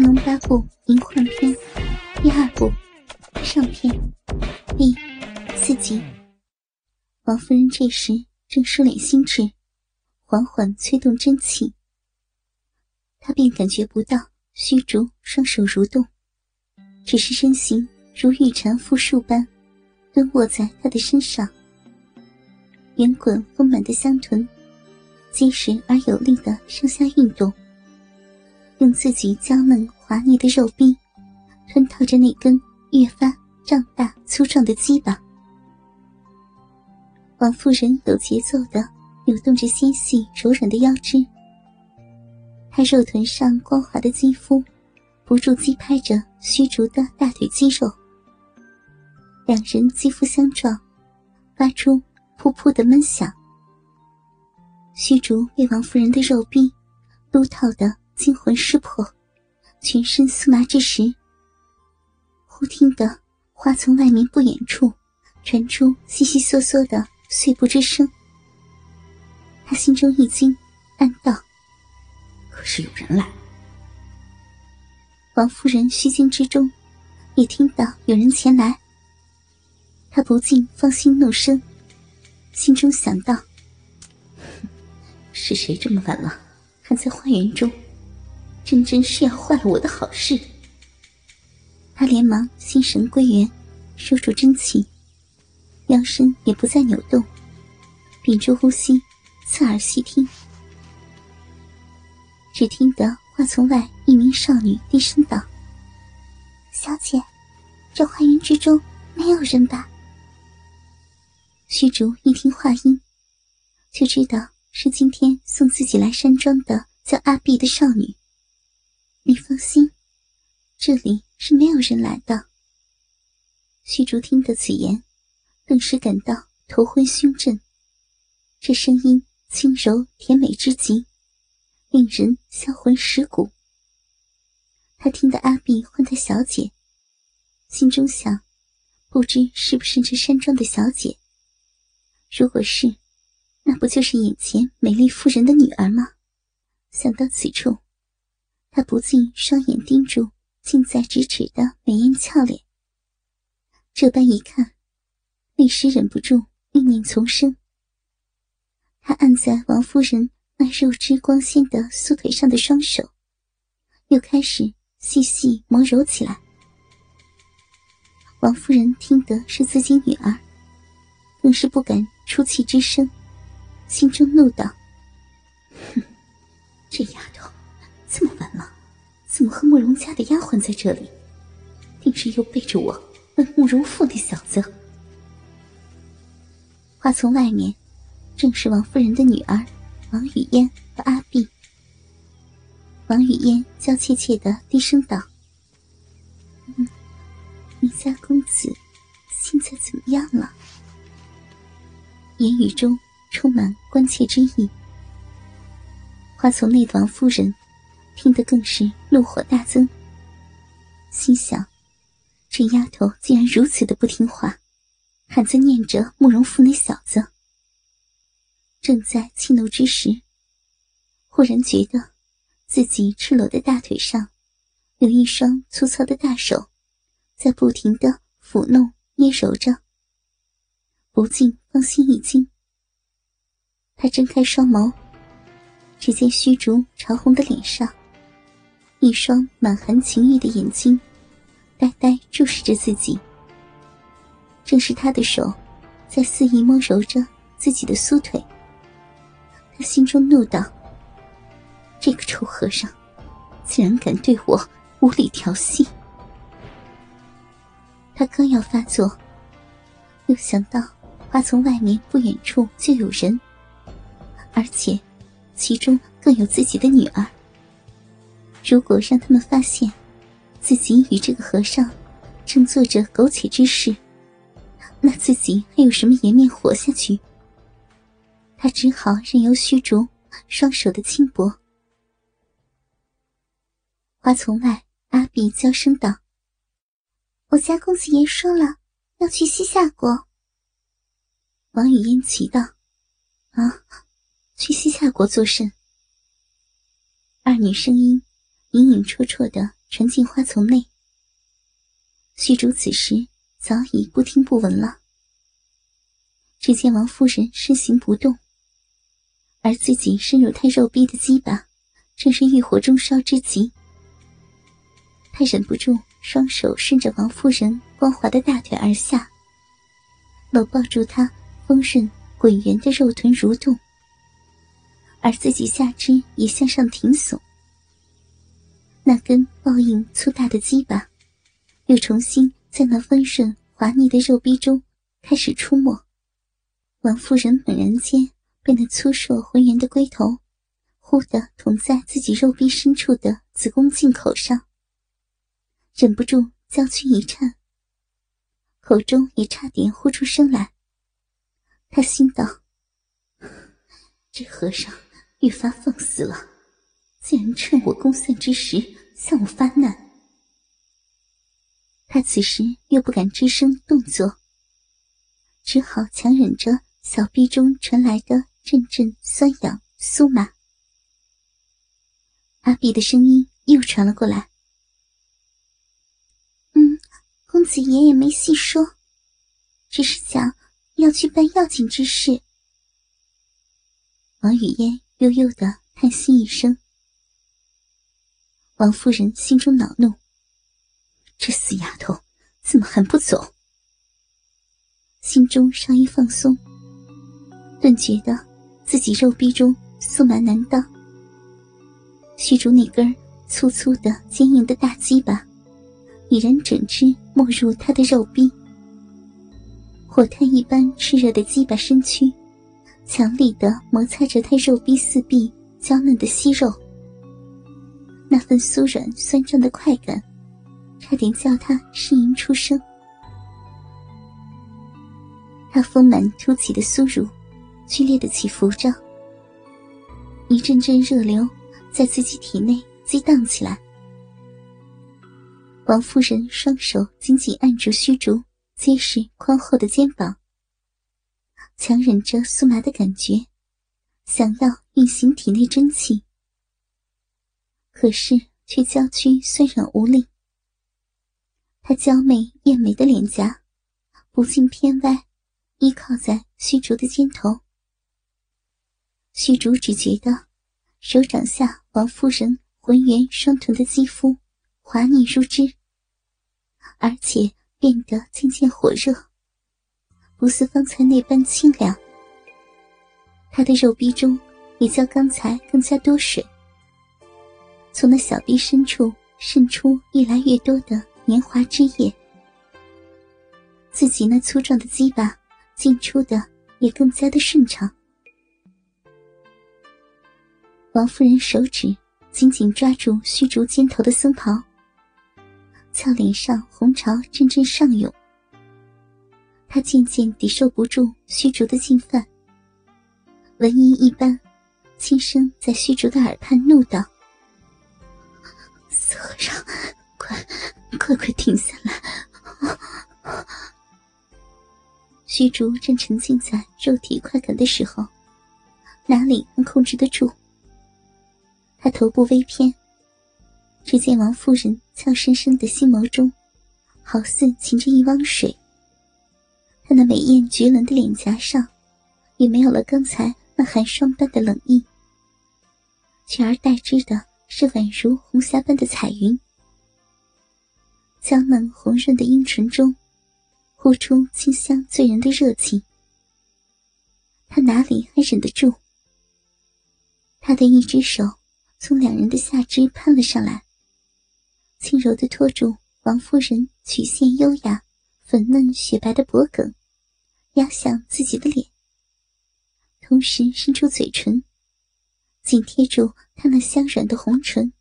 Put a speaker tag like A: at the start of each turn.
A: 天龙八部银幻篇第二部上篇第四集。王夫人这时正收敛心智，缓缓催动真气，她便感觉不到虚竹双手蠕动，只是身形如玉蝉复树般蹲卧在他的身上，圆滚丰满的香臀结实而有力的上下运动。用自己娇嫩滑腻的肉臂吞套着那根越发胀大粗壮的鸡巴，王夫人有节奏的扭动着纤细柔软的腰肢，她肉臀上光滑的肌肤不住击拍着虚竹的大腿肌肉，两人肌肤相撞，发出噗噗的闷响。虚竹被王夫人的肉臂撸套的。惊魂失魄，全身酥麻之时，忽听得花丛外面不远处传出悉悉嗦嗦的碎步之声。他心中一惊，暗道：“
B: 可是有人来。”
A: 王夫人虚惊之中，也听到有人前来，她不禁放心怒声，心中想到：“
B: 是谁这么晚了还在花园中？”真真是要坏了我的好事。
A: 他连忙心神归元，收住真气，腰身也不再扭动，屏住呼吸，侧耳细听。只听得花丛外一名少女低声道：“小姐，这花园之中没有人吧？”虚竹一听话音，就知道是今天送自己来山庄的叫阿碧的少女。你放心，这里是没有人来的。虚竹听得此言，顿时感到头昏胸震。这声音轻柔甜美之极，令人销魂蚀骨。他听得阿碧唤他小姐，心中想：不知是不是这山庄的小姐？如果是，那不就是眼前美丽妇人的女儿吗？想到此处。他不禁双眼盯住近在咫尺的美艳俏脸，这般一看，立时忍不住欲念丛生。他按在王夫人那肉质光鲜的酥腿上的双手，又开始细细磨揉起来。王夫人听得是自己女儿，更是不敢出气之声，心中怒道：“
B: 哼，这丫头！”这么晚了，怎么和慕容家的丫鬟在这里？定是又背着我问慕容复那小子。
A: 话从外面，正是王夫人的女儿王语嫣和阿碧。王语嫣娇怯怯的低声道：“嗯，你家公子现在怎么样了？”言语中充满关切之意。话从内的王夫人。听得更是怒火大增，心想：这丫头竟然如此的不听话，还在念着慕容复那小子。正在气怒之时，忽然觉得自己赤裸的大腿上有一双粗糙的大手，在不停的抚弄捏揉着，不禁芳心一惊。他睁开双眸，只见虚竹潮红的脸上。一双满含情欲的眼睛，呆呆注视着自己。正是他的手，在肆意摸揉着自己的酥腿。他心中怒道：“这个臭和尚，竟然敢对我无理调戏！”他刚要发作，又想到花丛外面不远处就有人，而且其中更有自己的女儿。如果让他们发现自己与这个和尚正做着苟且之事，那自己还有什么颜面活下去？他只好任由虚竹双手的轻薄。花丛外，阿碧娇声道：“我家公子爷说了，要去西夏国。”王语嫣奇道：“啊，去西夏国作甚？”二女声音。隐隐绰绰的传进花丛内。虚竹此时早已不听不闻了。只见王夫人身形不动，而自己深入她肉壁的鸡巴，正是欲火中烧之极。他忍不住双手顺着王夫人光滑的大腿而下，搂抱住她丰润滚圆的肉臀蠕动，而自己下肢也向上挺耸。那根抱硬粗大的鸡巴，又重新在那温顺滑腻的肉壁中开始出没。王夫人猛然间被那粗硕浑圆的龟头，忽地捅在自己肉壁深处的子宫颈口上，忍不住娇躯一颤，口中也差点呼出声来。他心道：“这和尚愈发放肆了，竟然趁我公散之时向我发难。”他此时又不敢吱声动作，只好强忍着。小臂中传来的阵阵酸痒酥麻，阿碧的声音又传了过来：“嗯，公子爷爷没细说，只是讲要去办要紧之事。”王语嫣悠悠的叹息一声。王夫人心中恼怒：“这死丫头怎么还不走？”心中稍一放松。顿觉得自己肉壁中酥麻难当，虚竹那根粗粗的、坚硬的大鸡巴已然整只没入他的肉壁，火炭一般炽热的鸡巴身躯，强力的摩擦着他肉壁四壁娇嫩的息肉，那份酥软酸胀的快感，差点叫他呻吟出声。他丰满凸起的酥乳。剧烈的起伏着，一阵阵热流在自己体内激荡起来。王夫人双手紧紧按住虚竹结实宽厚的肩膀，强忍着酥麻的感觉，想要运行体内真气，可是却娇躯酸软无力。她娇媚艳美的脸颊不禁偏歪，依靠在虚竹的肩头。虚竹只觉得手掌下王夫人浑圆双臀的肌肤滑腻如脂，而且变得渐渐火热，不似方才那般清凉。她的肉壁中也较刚才更加多水，从那小臂深处渗出越来越多的年华之液，自己那粗壮的鸡巴进出的也更加的顺畅。王夫人手指紧紧抓住虚竹肩头的僧袍，俏脸上红潮阵阵上涌。她渐渐抵受不住虚竹的进犯，闻音一般，轻声在虚竹的耳畔怒道：“死和尚，快快快停下来！”虚竹正沉浸在肉体快感的时候，哪里能控制得住？他头部微偏，只见王夫人俏生生的心眸中，好似噙着一汪水。她那美艳绝伦的脸颊上，也没有了刚才那寒霜般的冷意，取而代之的是宛如红霞般的彩云。娇嫩红润的樱唇中，呼出清香醉人的热气。他哪里还忍得住？他的一只手。从两人的下肢攀了上来，轻柔的托住王夫人曲线优雅、粉嫩雪白的脖颈，压向自己的脸，同时伸出嘴唇，紧贴住他那香软的红唇。